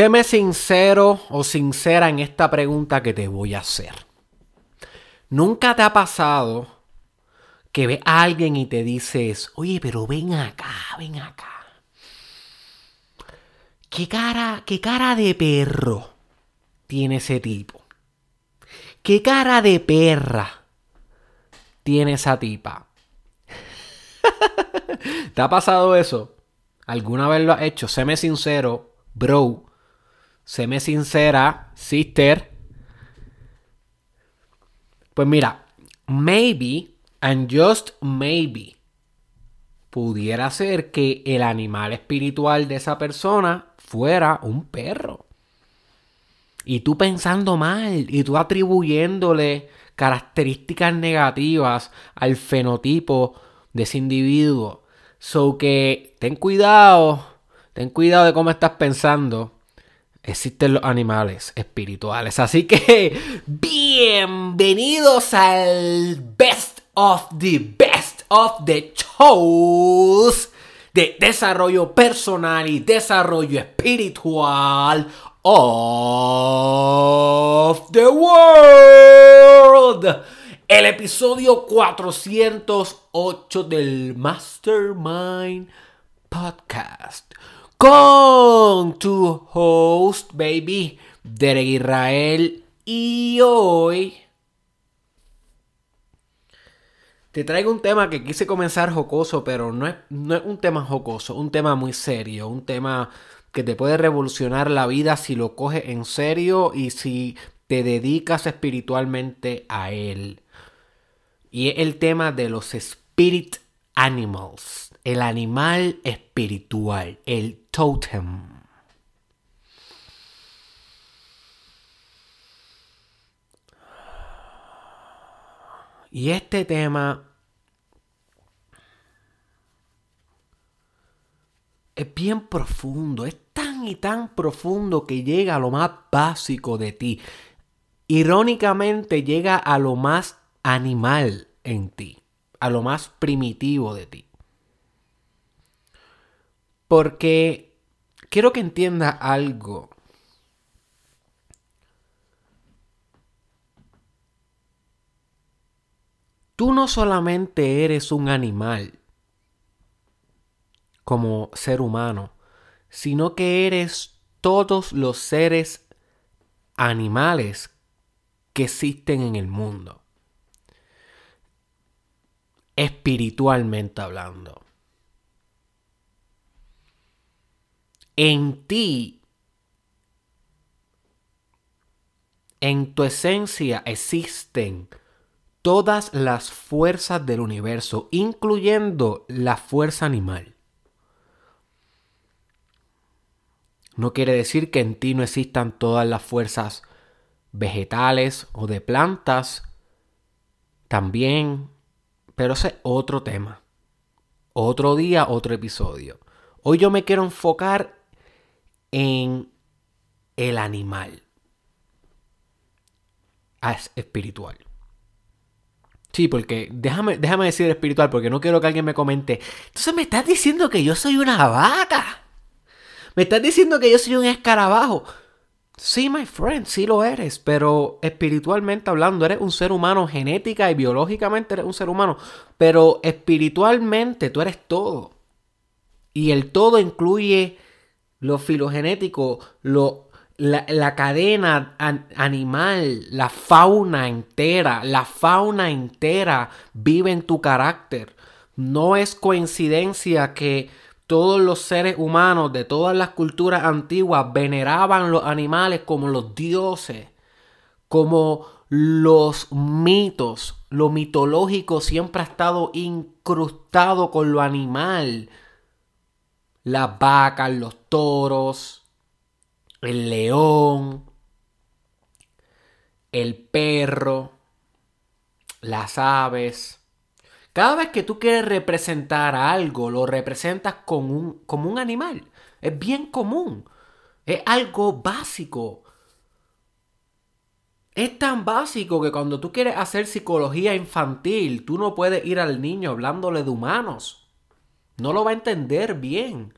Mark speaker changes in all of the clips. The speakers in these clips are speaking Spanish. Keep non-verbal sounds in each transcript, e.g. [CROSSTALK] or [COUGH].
Speaker 1: séme sincero o sincera en esta pregunta que te voy a hacer. ¿Nunca te ha pasado que ve a alguien y te dices, oye, pero ven acá, ven acá? ¿Qué cara, qué cara de perro tiene ese tipo? ¿Qué cara de perra tiene esa tipa? [LAUGHS] ¿Te ha pasado eso? ¿Alguna vez lo has hecho? Séme sincero, bro. Séme sincera, sister. Pues mira, maybe, and just maybe, pudiera ser que el animal espiritual de esa persona fuera un perro. Y tú pensando mal, y tú atribuyéndole características negativas al fenotipo de ese individuo. So que ten cuidado, ten cuidado de cómo estás pensando. Existen los animales espirituales. Así que [LAUGHS] bienvenidos al Best of the Best of the Shows de desarrollo personal y desarrollo espiritual of the world. El episodio 408 del Mastermind Podcast. Con tu host, baby, Derek Israel. Y hoy te traigo un tema que quise comenzar jocoso, pero no es, no es un tema jocoso, un tema muy serio, un tema que te puede revolucionar la vida si lo coges en serio y si te dedicas espiritualmente a él. Y es el tema de los spirit animals, el animal espiritual, el totem. Y este tema es bien profundo, es tan y tan profundo que llega a lo más básico de ti. Irónicamente llega a lo más animal en ti, a lo más primitivo de ti. Porque quiero que entiendas algo. Tú no solamente eres un animal como ser humano, sino que eres todos los seres animales que existen en el mundo espiritualmente hablando. En ti, en tu esencia existen todas las fuerzas del universo, incluyendo la fuerza animal. No quiere decir que en ti no existan todas las fuerzas vegetales o de plantas. También pero ese es otro tema. Otro día, otro episodio. Hoy yo me quiero enfocar en el animal. Es espiritual. Sí, porque déjame, déjame decir espiritual porque no quiero que alguien me comente. Entonces me estás diciendo que yo soy una vaca. Me estás diciendo que yo soy un escarabajo. Sí, my friend, sí lo eres, pero espiritualmente hablando, eres un ser humano, genética y biológicamente eres un ser humano, pero espiritualmente tú eres todo. Y el todo incluye lo filogenético, lo, la, la cadena animal, la fauna entera, la fauna entera vive en tu carácter. No es coincidencia que todos los seres humanos de todas las culturas antiguas veneraban los animales como los dioses, como los mitos. Lo mitológico siempre ha estado incrustado con lo animal. Las vacas, los toros, el león, el perro, las aves cada vez que tú quieres representar algo, lo representas con un, como un animal. Es bien común. Es algo básico. Es tan básico que cuando tú quieres hacer psicología infantil, tú no puedes ir al niño hablándole de humanos. No lo va a entender bien.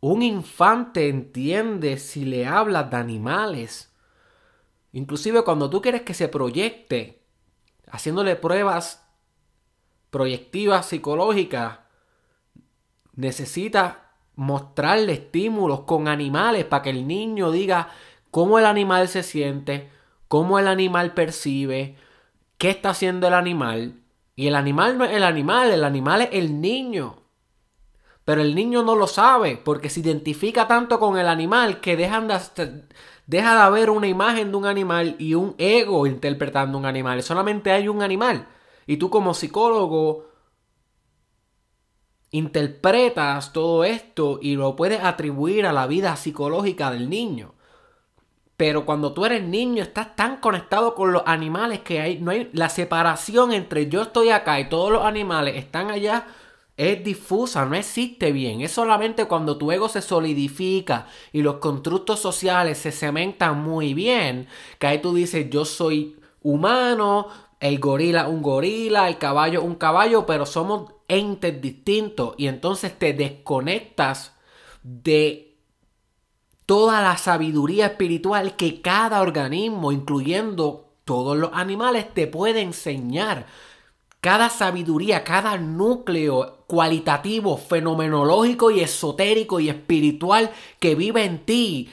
Speaker 1: un infante entiende si le hablas de animales. Inclusive cuando tú quieres que se proyecte, haciéndole pruebas proyectivas psicológicas, necesita mostrarle estímulos con animales para que el niño diga cómo el animal se siente, cómo el animal percibe, qué está haciendo el animal. Y el animal no es el animal, el animal es el niño. Pero el niño no lo sabe porque se identifica tanto con el animal que dejan de, deja de haber una imagen de un animal y un ego interpretando un animal. Solamente hay un animal. Y tú como psicólogo interpretas todo esto y lo puedes atribuir a la vida psicológica del niño. Pero cuando tú eres niño estás tan conectado con los animales que hay, no hay la separación entre yo estoy acá y todos los animales están allá es difusa, no existe bien. Es solamente cuando tu ego se solidifica y los constructos sociales se cementan muy bien, que ahí tú dices, yo soy humano, el gorila un gorila, el caballo un caballo, pero somos entes distintos y entonces te desconectas de toda la sabiduría espiritual que cada organismo, incluyendo todos los animales, te puede enseñar cada sabiduría, cada núcleo cualitativo, fenomenológico y esotérico y espiritual que vive en ti,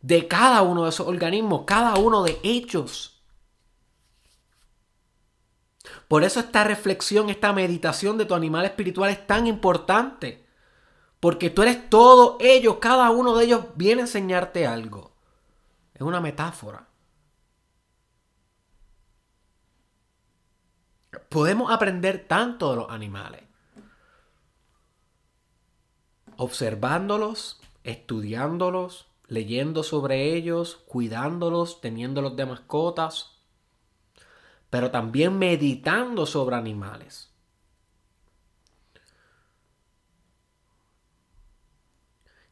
Speaker 1: de cada uno de esos organismos, cada uno de ellos. Por eso esta reflexión, esta meditación de tu animal espiritual es tan importante. Porque tú eres todo ellos, cada uno de ellos viene a enseñarte algo. Es una metáfora. Podemos aprender tanto de los animales. Observándolos, estudiándolos, leyendo sobre ellos, cuidándolos, teniéndolos de mascotas, pero también meditando sobre animales.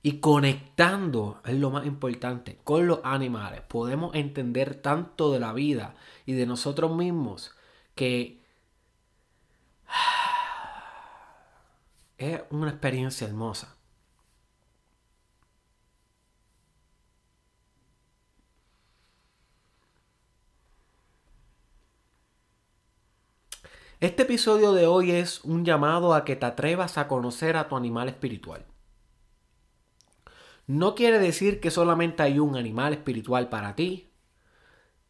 Speaker 1: Y conectando, es lo más importante, con los animales. Podemos entender tanto de la vida y de nosotros mismos que [SIGHS] es una experiencia hermosa. Este episodio de hoy es un llamado a que te atrevas a conocer a tu animal espiritual. No quiere decir que solamente hay un animal espiritual para ti.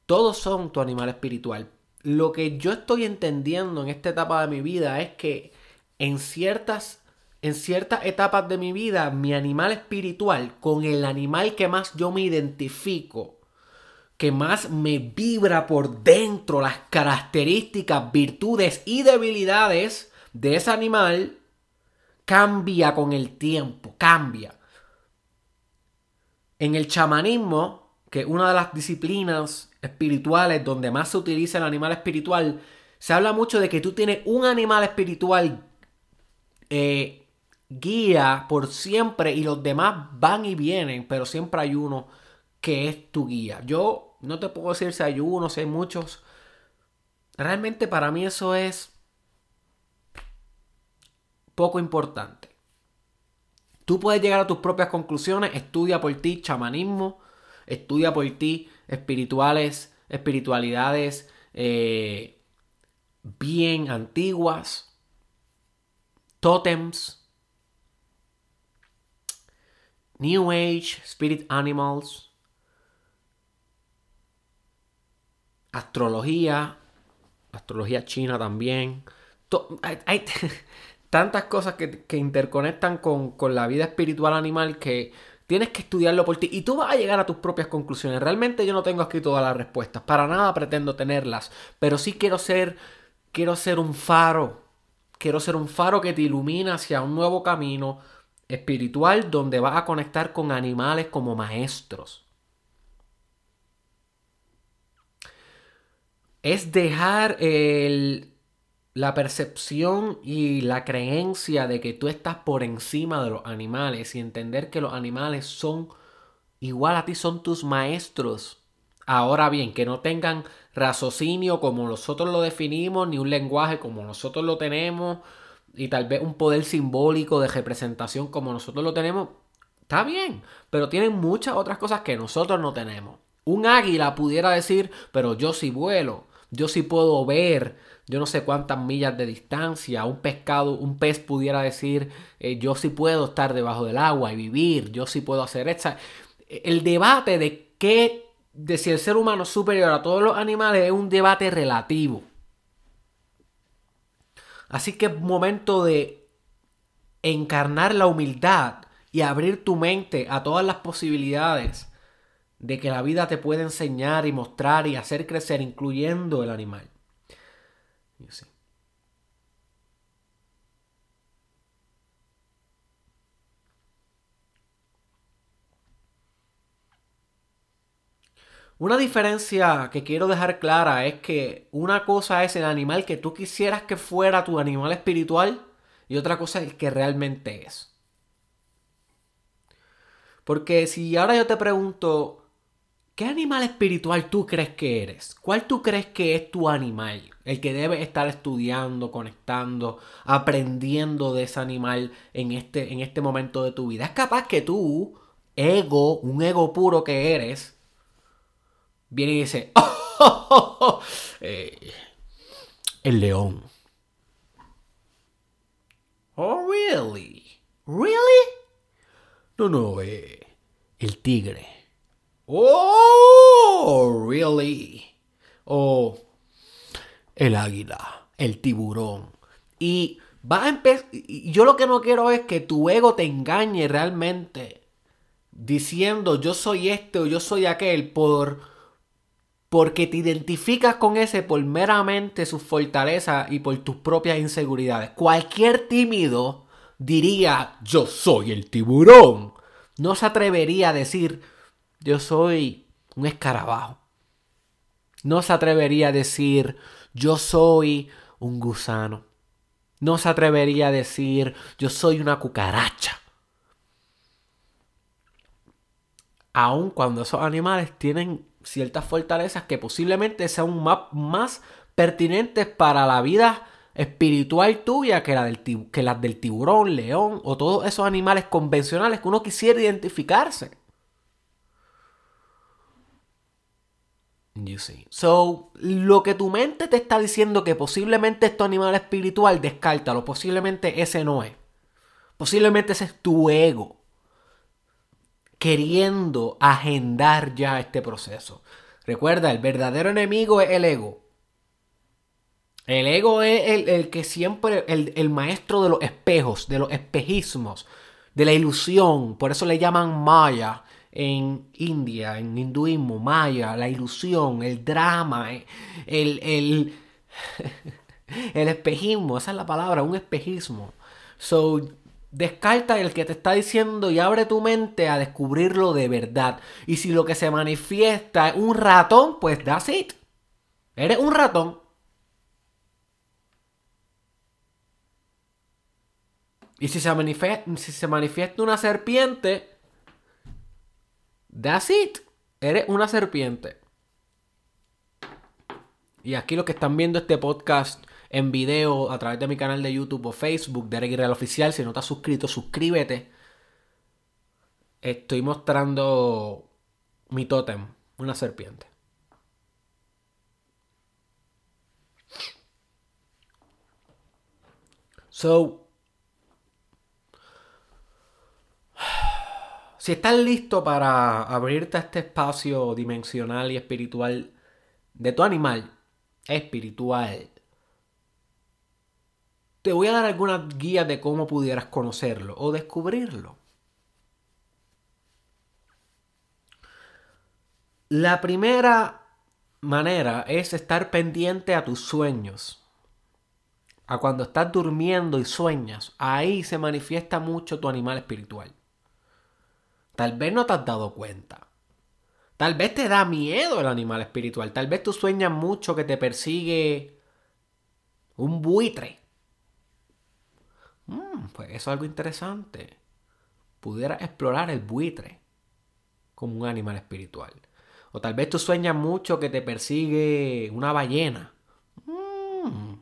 Speaker 1: Todos son tu animal espiritual. Lo que yo estoy entendiendo en esta etapa de mi vida es que en ciertas, en ciertas etapas de mi vida, mi animal espiritual, con el animal que más yo me identifico, que más me vibra por dentro las características, virtudes y debilidades de ese animal, cambia con el tiempo, cambia. En el chamanismo, que es una de las disciplinas espirituales donde más se utiliza el animal espiritual, se habla mucho de que tú tienes un animal espiritual eh, guía por siempre y los demás van y vienen, pero siempre hay uno que es tu guía. Yo no te puedo decir si hay uno, si hay muchos. Realmente para mí eso es poco importante. Tú puedes llegar a tus propias conclusiones, estudia por ti chamanismo, estudia por ti espirituales, espiritualidades eh, bien antiguas, totems, New Age, Spirit Animals, astrología, astrología china también. hay, [LAUGHS] tantas cosas que, interconectan con, con, la vida espiritual animal que tienes que estudiarlo por ti y tú vas a llegar a tus propias conclusiones. Realmente yo no tengo aquí todas las respuestas, para nada pretendo tenerlas, pero sí quiero ser, quiero ser un faro Quiero ser un faro que te ilumina hacia un nuevo camino espiritual donde vas a conectar con animales como maestros. Es dejar la percepción y la creencia de que tú estás por encima de los animales y entender que los animales son igual a ti, son tus maestros. Ahora bien, que no tengan raciocinio como nosotros lo definimos, ni un lenguaje como nosotros lo tenemos, y tal vez un poder simbólico de representación como nosotros lo tenemos, está bien, pero tienen muchas otras cosas que nosotros no tenemos. Un águila pudiera decir, pero yo sí vuelo, yo sí puedo ver, yo no sé cuántas millas de distancia. Un pescado, un pez pudiera decir, eh, yo sí puedo estar debajo del agua y vivir, yo sí puedo hacer esta. El debate de qué, de si el ser humano es superior a todos los animales es un debate relativo. Así que es momento de encarnar la humildad y abrir tu mente a todas las posibilidades de que la vida te puede enseñar y mostrar y hacer crecer, incluyendo el animal. Una diferencia que quiero dejar clara es que una cosa es el animal que tú quisieras que fuera tu animal espiritual y otra cosa es el que realmente es. Porque si ahora yo te pregunto, ¿Qué animal espiritual tú crees que eres? ¿Cuál tú crees que es tu animal? El que debe estar estudiando, conectando, aprendiendo de ese animal en este, en este momento de tu vida. Es capaz que tú, ego, un ego puro que eres, viene y dice, oh, el león. Oh, really? Really? No, no, eh, el tigre. Oh, really? Oh, el águila, el tiburón. Y va a empezar. Yo lo que no quiero es que tu ego te engañe realmente diciendo yo soy este o yo soy aquel por porque te identificas con ese por meramente sus fortalezas y por tus propias inseguridades. Cualquier tímido diría yo soy el tiburón. No se atrevería a decir yo soy un escarabajo. No se atrevería a decir, yo soy un gusano. No se atrevería a decir, yo soy una cucaracha. Aun cuando esos animales tienen ciertas fortalezas que posiblemente sean más, pertinentes para la vida espiritual tuya que las del tiburón, león o todos esos animales convencionales que uno quisiera identificarse. You see. So, lo que tu mente te está diciendo que posiblemente es animal espiritual, descártalo. Posiblemente ese no es. Posiblemente ese es tu ego. Queriendo agendar ya este proceso. Recuerda, el verdadero enemigo es el ego. El ego es el, que siempre, el, el maestro de los espejos, de los espejismos, de la ilusión. Por eso le llaman Maya en India, en hinduismo, maya, la ilusión, el drama, eh, el, el, [LAUGHS] el espejismo, esa es la palabra, un espejismo. So, descarta el que te está diciendo y abre tu mente a descubrirlo de verdad. Y si lo que se manifiesta es un ratón, pues that's it. Eres un ratón. Y si se, manifiesta, si se manifiesta una serpiente, That's it. Eres una serpiente. Y aquí los que están viendo este podcast en video a través de mi canal de YouTube o Facebook de Real Oficial, si no estás suscrito, suscríbete. Estoy mostrando mi tótem, una serpiente. So, Si estás listo para abrirte a este espacio dimensional y espiritual de tu animal espiritual, te voy a dar algunas guías de cómo pudieras conocerlo o descubrirlo. La primera manera es estar pendiente a tus sueños. A cuando estás durmiendo y sueñas, ahí se manifiesta mucho tu animal espiritual. Tal vez no te has dado cuenta. Tal vez te da miedo el animal espiritual. Tal vez tú sueñas mucho que te persigue un buitre. Mm, pues eso es algo interesante. Pudiera explorar el buitre como un animal espiritual. O tal vez tú sueñas mucho que te persigue una ballena. Mm,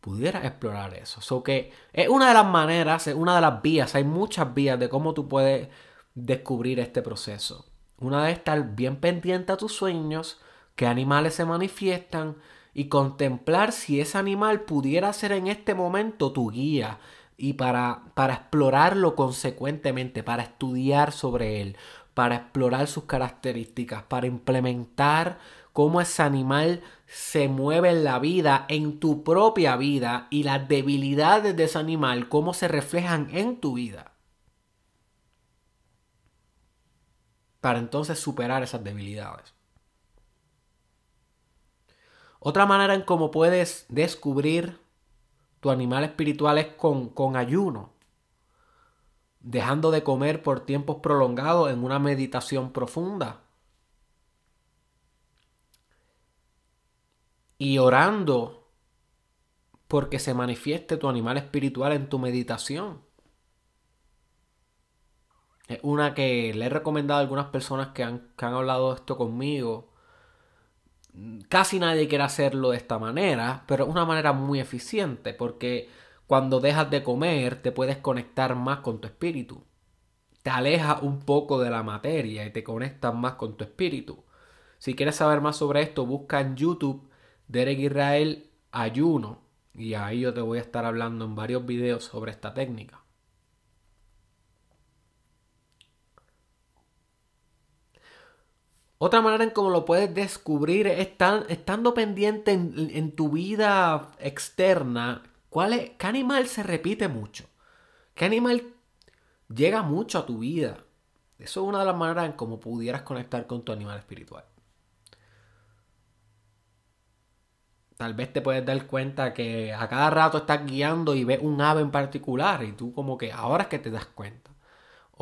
Speaker 1: pudiera explorar eso. So que es una de las maneras, es una de las vías, hay muchas vías de cómo tú puedes descubrir este proceso. Una de estar bien pendiente a tus sueños, qué animales se manifiestan y contemplar si ese animal pudiera ser en este momento tu guía y para, para explorarlo consecuentemente, para estudiar sobre él, para explorar sus características, para implementar cómo ese animal se mueve en la vida, en tu propia vida y las debilidades de ese animal, cómo se reflejan en tu vida. Para entonces superar esas debilidades. Otra manera en cómo puedes descubrir tu animal espiritual es con, con ayuno dejando de comer por tiempos prolongados en una meditación profunda. Y orando porque se manifieste tu animal espiritual en tu meditación. Es una que le he recomendado a algunas personas que han, que han hablado esto conmigo. Casi nadie quiere hacerlo de esta manera, pero es una manera muy eficiente porque cuando dejas de comer, te puedes conectar más con tu espíritu. Te alejas un poco de la materia y te conectas más con tu espíritu. Si quieres saber más sobre esto, busca en YouTube Derek Israel Ayuno. Y ahí yo te voy a estar hablando en varios videos sobre esta técnica. Otra manera en cómo lo puedes descubrir es estando pendiente en, tu vida externa ¿Cuál es, ¿Qué animal se repite mucho? ¿Qué animal llega mucho a tu vida? Eso es una de las maneras en cómo pudieras conectar con tu animal espiritual. Tal vez te puedes dar cuenta que a cada rato estás guiando y ves un ave en particular y tú como que ahora es que te das cuenta.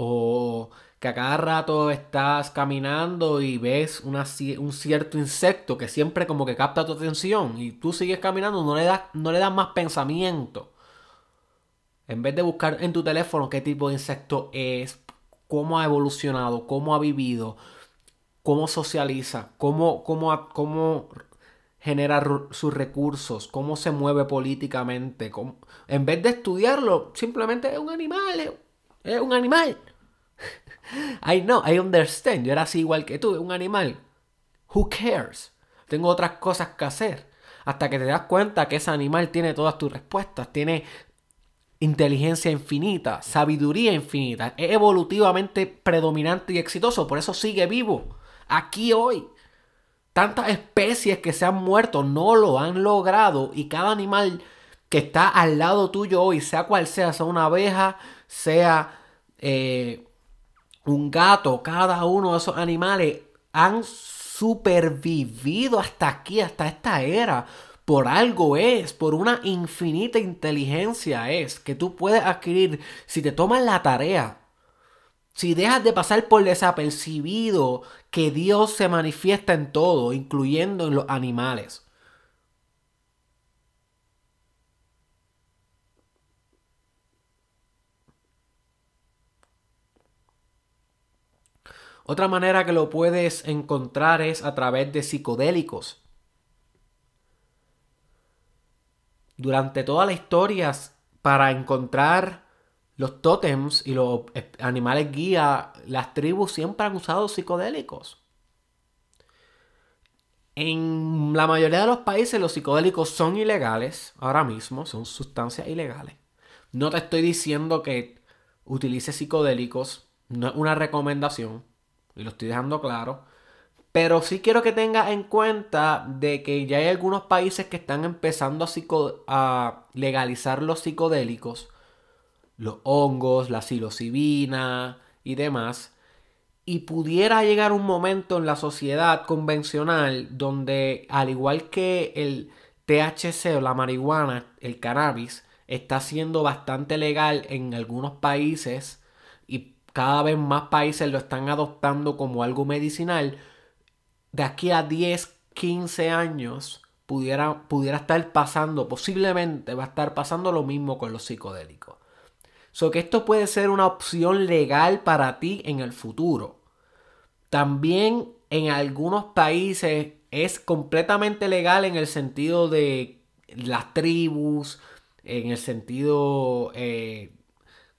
Speaker 1: O que a cada rato estás caminando y ves un cierto insecto que siempre como que capta tu atención y tú sigues caminando, no le das, no le das más pensamiento. En vez de buscar en tu teléfono qué tipo de insecto es, cómo ha evolucionado, cómo ha vivido, cómo socializa, cómo, cómo, cómo genera sus recursos, cómo se mueve políticamente. En vez de estudiarlo, simplemente es un animal, es un animal. I know, I understand. Yo era así igual que tú, un animal. Who cares? Tengo otras cosas que hacer. Hasta que te das cuenta que ese animal tiene todas tus respuestas, tiene inteligencia infinita, sabiduría infinita, es evolutivamente predominante y exitoso, por eso sigue vivo. Aquí hoy. Tantas especies que se han muerto no lo han logrado y cada animal que está al lado tuyo hoy, sea cual sea, sea una abeja, sea eh, un gato, cada uno de esos animales han supervivido hasta aquí, hasta esta era. Por algo es, por una infinita inteligencia es que tú puedes adquirir si te tomas la tarea. Si dejas de pasar por desapercibido que Dios se manifiesta en todo, incluyendo en los animales. Otra manera que lo puedes encontrar es a través de psicodélicos. Durante toda la historia, para encontrar los tótems y los animales guía, las tribus siempre han usado psicodélicos. En la mayoría de los países los psicodélicos son ilegales ahora mismo, son sustancias ilegales. No te estoy diciendo que utilices psicodélicos, no es una recomendación y lo estoy dejando claro. Pero sí quiero que tengas en cuenta de que ya hay algunos países que están empezando a, a legalizar los psicodélicos, los hongos, la psilocibina y demás. Y pudiera llegar un momento en la sociedad convencional donde, al igual que el THC o la marihuana, el cannabis, está siendo bastante legal en algunos países cada vez más países lo están adoptando como algo medicinal, de aquí a 10, 15 años pudiera, pudiera estar pasando, posiblemente va a estar pasando lo mismo con los psicodélicos. So que esto puede ser una opción legal para ti en el futuro. También en algunos países es completamente legal en el sentido de las tribus, en el sentido eh,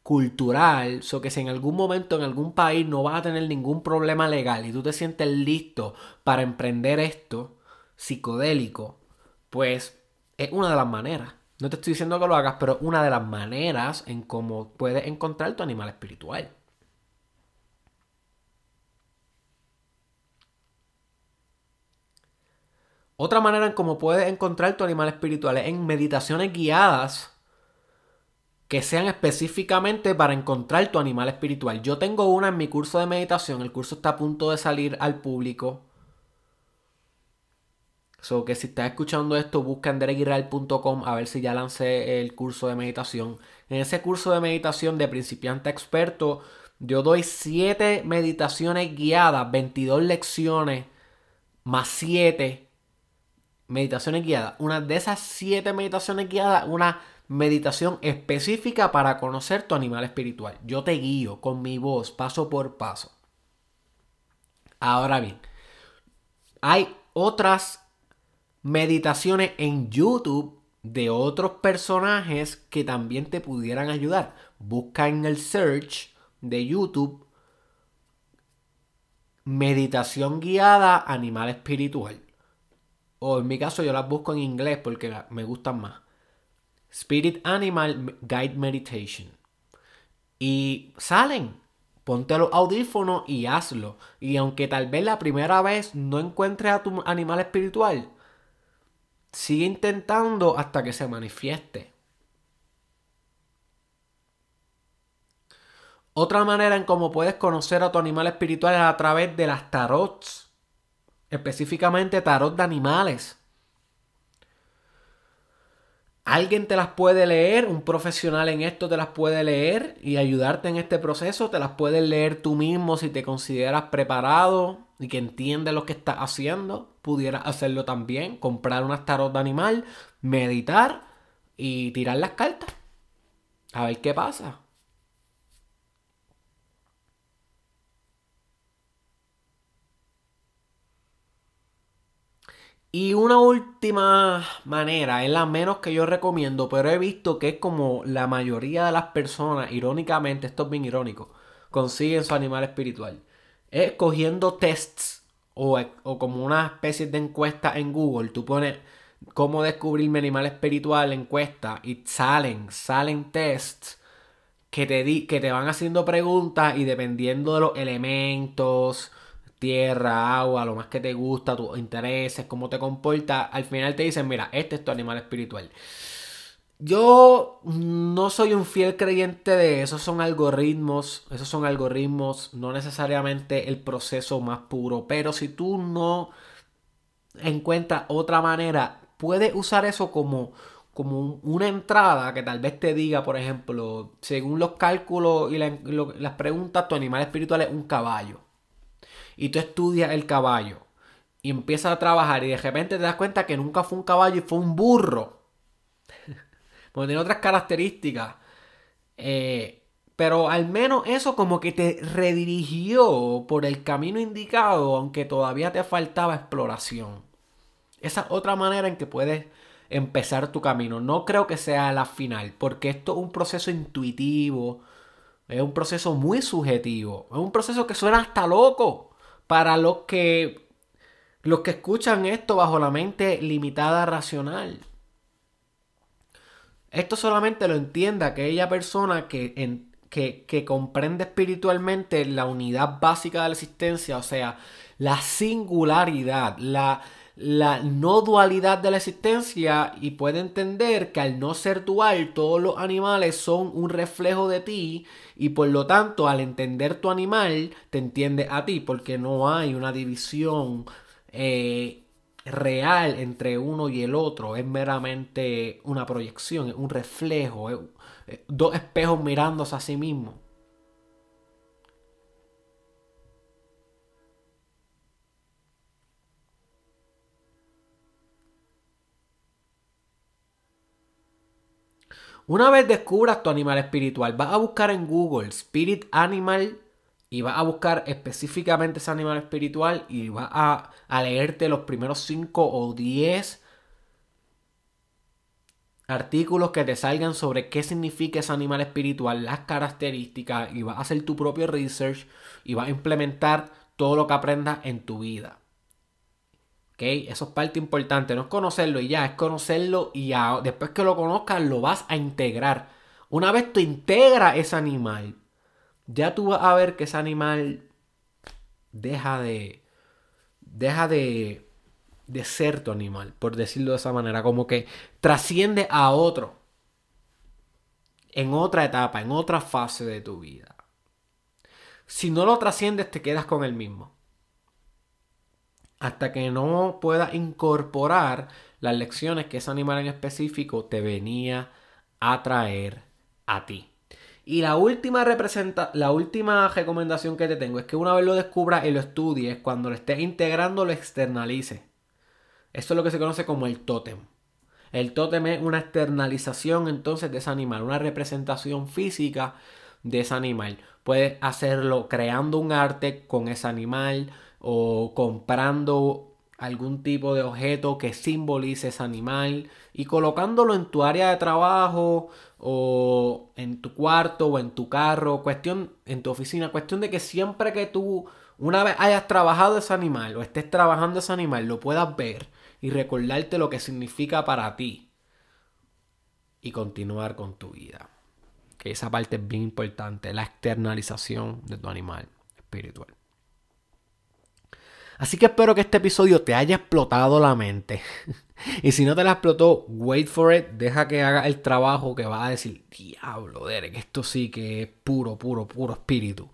Speaker 1: cultural, so que si en algún momento en algún país no vas a tener ningún problema legal y tú te sientes listo para emprender esto psicodélico, pues es una de las maneras. No te estoy diciendo que lo hagas, pero una de las maneras en cómo puedes encontrar tu animal espiritual. Otra manera en cómo puedes encontrar tu animal espiritual es en meditaciones guiadas que sean específicamente para encontrar tu animal espiritual. Yo tengo una en mi curso de meditación, el curso está a punto de salir al público. So que si estás escuchando esto, busca en a ver si ya lancé el curso de meditación. En ese curso de meditación de principiante experto, yo doy 7 meditaciones guiadas, 22 lecciones, más 7 meditaciones guiadas. Una de esas siete meditaciones guiadas, una meditación específica para conocer tu animal espiritual. Yo te guío con mi voz, paso por paso. Ahora bien, hay otras meditaciones en YouTube de otros personajes que también te pudieran ayudar. Busca en el search de YouTube meditación guiada animal espiritual o en mi caso yo las busco en inglés porque me gustan más. Spirit Animal Guide Meditation. Y salen. Ponte los audífonos y hazlo. Y aunque tal vez la primera vez no encuentres a tu animal espiritual, sigue intentando hasta que se manifieste. Otra manera en cómo puedes conocer a tu animal espiritual es a través de las tarots específicamente tarot de animales. Alguien te las puede leer, un profesional en esto te las puede leer y ayudarte en este proceso. Te las puedes leer tú mismo si te consideras preparado y que entiendes lo que estás haciendo. Pudieras hacerlo también, comprar unas tarot de animal, meditar y tirar las cartas. A ver qué pasa. Y una última manera, es la menos que yo recomiendo, pero he visto que es como la mayoría de las personas, irónicamente, esto es bien irónico, consiguen su animal espiritual. Es cogiendo tests o, o como una especie de encuesta en Google. Tú pones cómo descubrir mi animal espiritual, encuesta, y salen, salen tests que te, di, que te van haciendo preguntas y dependiendo de los elementos, tierra, agua, lo más que te gusta, tus intereses, cómo te comportas, al final te dicen, mira, este es tu animal espiritual. Yo no soy un fiel creyente de esos son algoritmos, esos son algoritmos, no necesariamente el proceso más puro, pero si tú no encuentras otra manera, puedes usar eso como, como una entrada que tal vez te diga, por ejemplo, según los cálculos y las preguntas, tu animal espiritual es un caballo y tú estudias el caballo y empiezas a trabajar y de repente te das cuenta que nunca fue un caballo y fue un burro. [LAUGHS] Porque tiene otras características. Eh, pero al menos eso como que te redirigió por el camino indicado, aunque todavía te faltaba exploración. Esa es otra manera en que puedes empezar tu camino. No creo que sea la final, porque esto es un proceso intuitivo, es un proceso muy subjetivo, es un proceso que suena hasta loco para los que los que escuchan esto bajo la mente limitada racional. Esto solamente lo entienda aquella persona que, que, que comprende espiritualmente la unidad básica de la existencia, o sea, la singularidad, la, la no dualidad de la existencia y puede entender que al no ser dual todos los animales son un reflejo de ti y por lo tanto al entender tu animal te entiende a ti porque no hay una división eh, real entre uno y el otro es meramente una proyección, es un reflejo, es, dos espejos mirándose a sí mismos. Una vez descubras tu animal espiritual, vas a buscar en Google Spirit Animal y vas a buscar específicamente ese animal espiritual y vas a, leerte los primeros 5 o 10 artículos que te salgan sobre qué significa ese animal espiritual, las características, y vas a hacer tu propio research y vas a implementar todo lo que aprendas en tu vida. Eso es parte importante. No es conocerlo y ya, es conocerlo y ya, después que lo conozcas lo vas a integrar. Una vez tú integras ese animal, ya tú vas a ver que ese animal deja de. deja de de ser tu animal, por decirlo de esa manera, como que trasciende a otro en otra etapa, en otra fase de tu vida. Si no lo trasciendes, te quedas con el mismo. Hasta que no puedas incorporar las lecciones que ese animal en específico te venía a traer a ti. Y la última, representa la última recomendación que te tengo es que una vez lo descubras y lo estudies, cuando lo estés integrando, lo externalices. Esto es lo que se conoce como el tótem. El tótem es una externalización entonces de ese animal, una representación física de ese animal. Puedes hacerlo creando un arte con ese animal o comprando algún tipo de objeto que simbolice ese animal y colocándolo en tu área de trabajo o en tu cuarto o en tu carro, cuestión en tu oficina, cuestión de que siempre que tú una vez hayas trabajado ese animal o estés trabajando ese animal, lo puedas ver y recordarte lo que significa para ti y continuar con tu vida. Que esa parte es bien importante, la externalización de tu animal espiritual. Así que espero que este episodio te haya explotado la mente. [LAUGHS] y si no te la explotó, wait for it. Deja que haga el trabajo que va a decir, diablo, Derek, esto sí que es puro, puro, puro espíritu.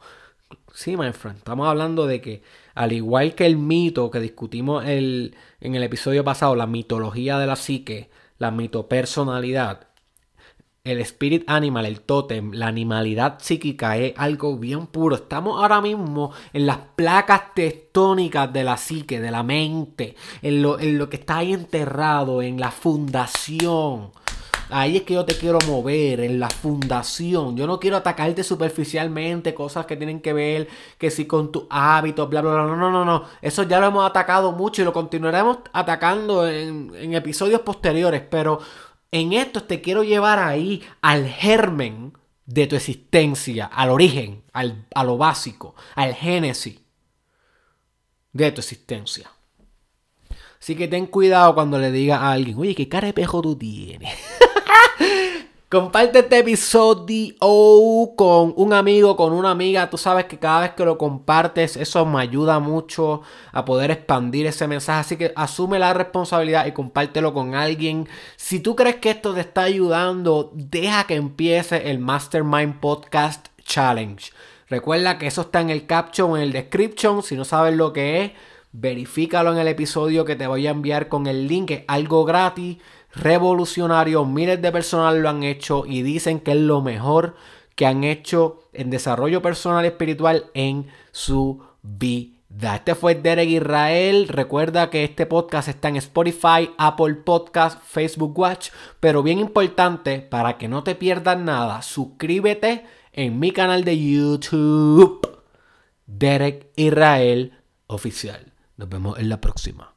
Speaker 1: Sí, my friend, estamos hablando de que al igual que el mito que discutimos en el episodio pasado, la mitología de la psique, la mitopersonalidad, el spirit animal, el tótem, la animalidad psíquica es algo bien puro. Estamos ahora mismo en las placas tectónicas de la psique, de la mente, en lo, que está ahí enterrado, en la fundación Ahí es que yo te quiero mover, en la fundación. Yo no quiero atacarte superficialmente, cosas que tienen que ver, que si con tu hábito, bla, bla, bla. No, no, no, no. Eso ya lo hemos atacado mucho y lo continuaremos atacando en episodios posteriores. Pero en esto te quiero llevar ahí al germen de tu existencia, al origen, al, a lo básico, al génesis de tu existencia. Así que ten cuidado cuando le digas a alguien, oye, qué cara de pejo tú tienes. [LAUGHS] Comparte este episodio con un amigo, con una amiga. Tú sabes que cada vez que lo compartes, eso me ayuda mucho a poder expandir ese mensaje. Así que asume la responsabilidad y compártelo con alguien. Si tú crees que esto te está ayudando, deja que empiece el Mastermind Podcast Challenge. Recuerda que eso está en el caption, en el description. Si no sabes lo que es, verifícalo en el episodio que te voy a enviar con el link. Es algo gratis revolucionario, miles de personas lo han hecho y dicen que es lo mejor que han hecho en desarrollo personal y espiritual en su vida. Este fue Derek Israel. Recuerda que este podcast está en Spotify, Apple Podcast, Facebook Watch. Pero bien importante, para que no te pierdas nada, suscríbete en mi canal de YouTube, Derek Israel Oficial. Nos vemos en la próxima.